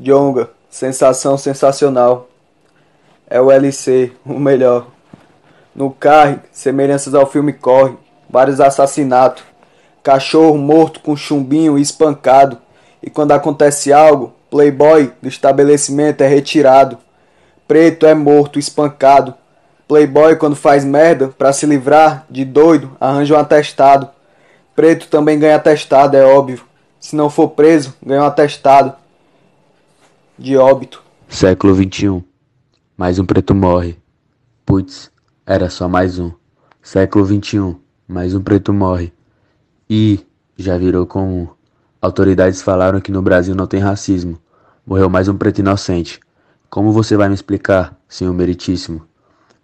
Jonga, sensação sensacional. É o LC, o melhor. No carro, semelhanças ao filme Corre, vários assassinatos. Cachorro morto com chumbinho e espancado. E quando acontece algo, playboy do estabelecimento é retirado. Preto é morto, espancado. Playboy quando faz merda, para se livrar de doido, arranja um atestado. Preto também ganha atestado, é óbvio. Se não for preso, ganha um atestado de óbito. Século XXI. Mais um preto morre. Putz, era só mais um. Século XXI. Mais um preto morre. E já virou comum. Autoridades falaram que no Brasil não tem racismo. Morreu mais um preto inocente. Como você vai me explicar, senhor meritíssimo?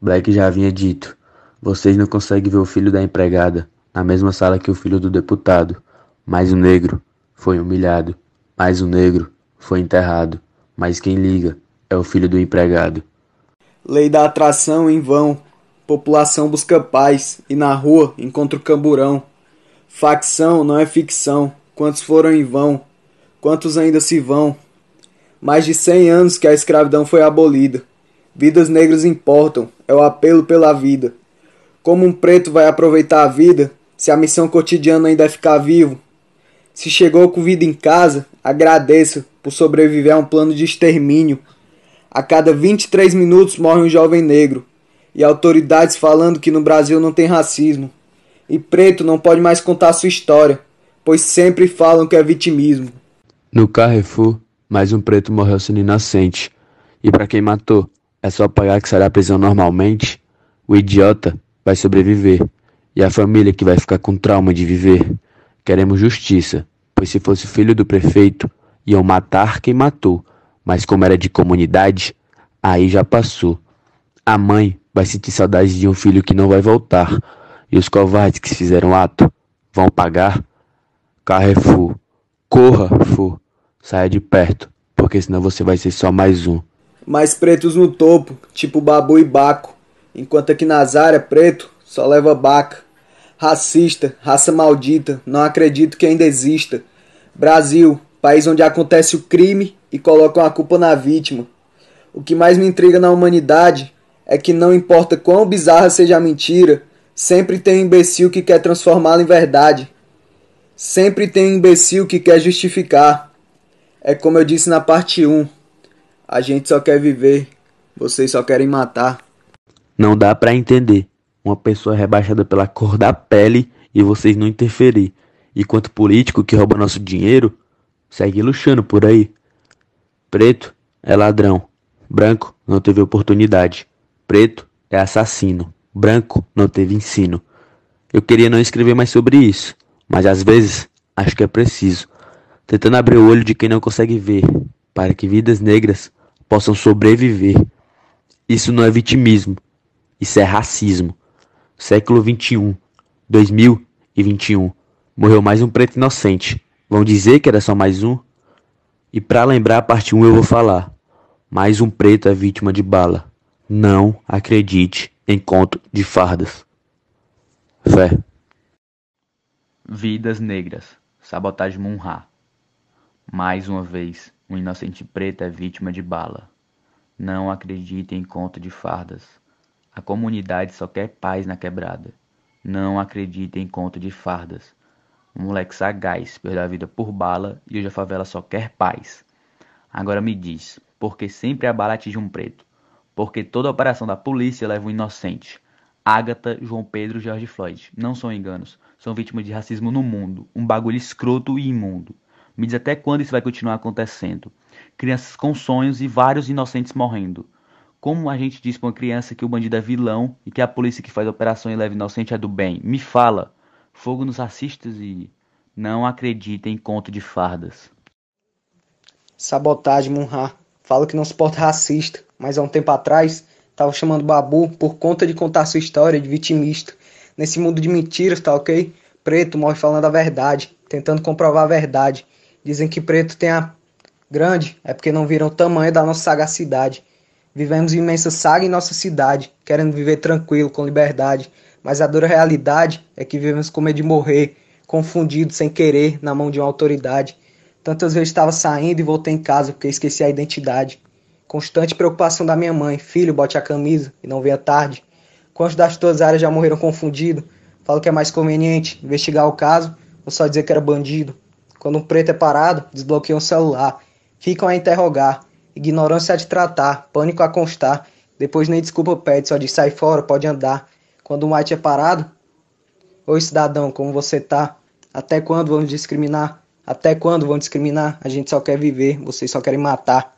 Black já havia dito. Vocês não conseguem ver o filho da empregada na mesma sala que o filho do deputado. Mas o negro foi humilhado. Mas o negro foi enterrado mas quem liga é o filho do empregado. Lei da atração em vão. População busca paz e na rua encontra o camburão. Facção não é ficção. Quantos foram em vão? Quantos ainda se vão? Mais de cem anos que a escravidão foi abolida. Vidas negras importam, é o apelo pela vida. Como um preto vai aproveitar a vida se a missão cotidiana ainda é ficar vivo? Se chegou com vida em casa, agradeça, por sobreviver a um plano de extermínio. A cada 23 minutos morre um jovem negro. E autoridades falando que no Brasil não tem racismo. E preto não pode mais contar sua história, pois sempre falam que é vitimismo. No Carrefour, mais um preto morreu sendo inocente. E para quem matou, é só pagar que será prisão normalmente? O idiota vai sobreviver. E a família que vai ficar com trauma de viver. Queremos justiça, pois se fosse filho do prefeito, Iam matar quem matou, mas como era de comunidade, aí já passou. A mãe vai sentir saudade de um filho que não vai voltar, e os covardes que fizeram ato vão pagar. Carrefour, corra, Fu, saia de perto, porque senão você vai ser só mais um. Mais pretos no topo, tipo Babu e Baco, enquanto aqui nas áreas preto só leva baca. Racista, raça maldita, não acredito que ainda exista. Brasil, país onde acontece o crime e colocam a culpa na vítima. O que mais me intriga na humanidade é que não importa quão bizarra seja a mentira, sempre tem um imbecil que quer transformá-la em verdade. Sempre tem um imbecil que quer justificar. É como eu disse na parte 1. A gente só quer viver, vocês só querem matar. Não dá para entender uma pessoa rebaixada pela cor da pele e vocês não interferir. Enquanto político que rouba nosso dinheiro segue luxando por aí. Preto é ladrão. Branco não teve oportunidade. Preto é assassino. Branco não teve ensino. Eu queria não escrever mais sobre isso, mas às vezes acho que é preciso. Tentando abrir o olho de quem não consegue ver, para que vidas negras possam sobreviver. Isso não é vitimismo, isso é racismo. Século 21, 2021. Morreu mais um preto inocente. Vão dizer que era só mais um? E para lembrar a parte 1 eu vou falar. Mais um preto é vítima de bala. Não acredite em conto de fardas. Fé. Vidas negras. Sabotagem Munra. Mais uma vez, um inocente preto é vítima de bala. Não acredite em conto de fardas. A comunidade só quer paz na quebrada. Não acredite em conto de fardas. Um moleque sagaz perdeu a vida por bala e hoje a favela só quer paz. Agora me diz, por que sempre a bala atinge um preto? Porque toda operação da polícia leva um inocente. Agatha, João Pedro George Floyd. Não são enganos. São vítimas de racismo no mundo. Um bagulho escroto e imundo. Me diz até quando isso vai continuar acontecendo. Crianças com sonhos e vários inocentes morrendo. Como a gente diz pra uma criança que o bandido é vilão e que a polícia que faz a operação e leva inocente é do bem? Me fala fogo nos racistas e não acredita em conto de fardas. Sabotagem, Munha. Fala que não suporta racista, mas há um tempo atrás tava chamando Babu por conta de contar sua história de vitimista. Nesse mundo de mentiras, tá ok? Preto morre falando a verdade, tentando comprovar a verdade. Dizem que preto tem a grande, é porque não viram o tamanho da nossa sagacidade. Vivemos imensa saga em nossa cidade, querendo viver tranquilo, com liberdade. Mas a dura realidade é que vivemos com medo de morrer, confundidos sem querer na mão de uma autoridade. Tantas vezes estava saindo e voltei em casa porque esqueci a identidade. Constante preocupação da minha mãe. Filho, bote a camisa e não venha tarde. Quantos das tuas áreas já morreram confundidos? Falo que é mais conveniente investigar o caso ou só dizer que era bandido. Quando um preto é parado, desbloqueiam o celular. Ficam a interrogar. Ignorância a de tratar, pânico a constar. Depois nem desculpa pede, só diz sai fora, pode andar. Quando um white é parado, Oi cidadão, como você tá? Até quando vamos discriminar? Até quando vão discriminar? A gente só quer viver, vocês só querem matar.